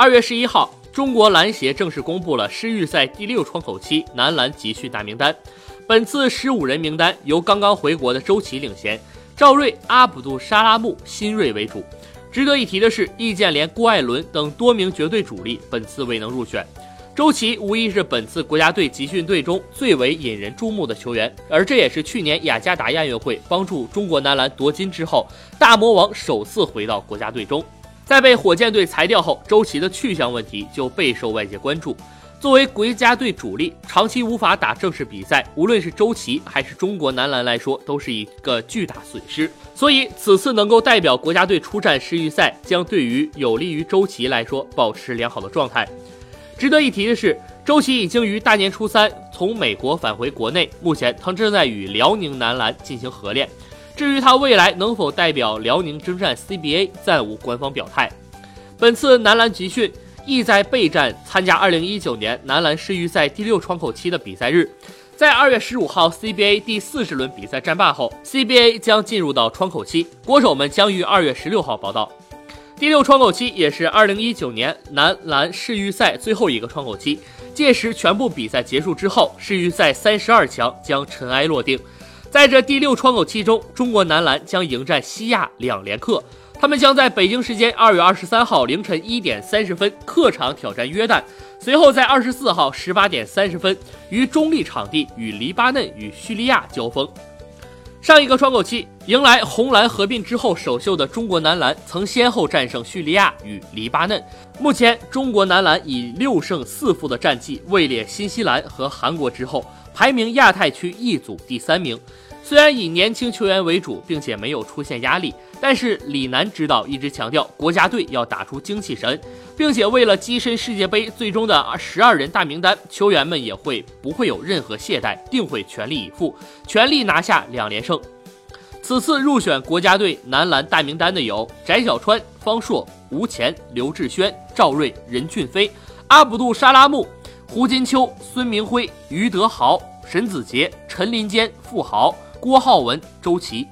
二月十一号，中国篮协正式公布了世预赛第六窗口期男篮集训大名单。本次十五人名单由刚刚回国的周琦领衔，赵睿、阿卜杜沙拉木、辛锐为主。值得一提的是，易建联、郭艾伦等多名绝对主力本次未能入选。周琦无疑是本次国家队集训队中最为引人注目的球员，而这也是去年雅加达亚运会帮助中国男篮夺金之后，大魔王首次回到国家队中。在被火箭队裁掉后，周琦的去向问题就备受外界关注。作为国家队主力，长期无法打正式比赛，无论是周琦还是中国男篮来说，都是一个巨大损失。所以，此次能够代表国家队出战世预赛，将对于有利于周琦来说保持良好的状态。值得一提的是，周琦已经于大年初三从美国返回国内，目前他正在与辽宁男篮进行合练。至于他未来能否代表辽宁征战 CBA，暂无官方表态。本次男篮集训意在备战参加2019年男篮世预赛第六窗口期的比赛日。在2月15号 CBA 第四十轮比赛战罢后，CBA 将进入到窗口期，国手们将于2月16号报到。第六窗口期也是二零一九年男篮世预赛最后一个窗口期，届时全部比赛结束之后，世预赛三十二强将尘埃落定。在这第六窗口期中，中国男篮将迎战西亚两连客，他们将在北京时间二月二十三号凌晨一点三十分客场挑战约旦，随后在二十四号十八点三十分于中立场地与黎巴嫩与叙利亚交锋。上一个窗口期迎来红蓝合并之后首秀的中国男篮，曾先后战胜叙利亚与黎巴嫩。目前，中国男篮以六胜四负的战绩位列新西兰和韩国之后，排名亚太区一组第三名。虽然以年轻球员为主，并且没有出现压力。但是李楠指导一直强调，国家队要打出精气神，并且为了跻身世界杯最终的十二人大名单，球员们也会不会有任何懈怠，定会全力以赴，全力拿下两连胜。此次入选国家队男篮大名单的有翟小川、方硕、吴前、刘志轩、赵睿、任俊飞、阿卜杜沙拉木、胡金秋、孙铭徽、于德豪、沈子杰、陈林坚、付豪、郭浩文、周琦。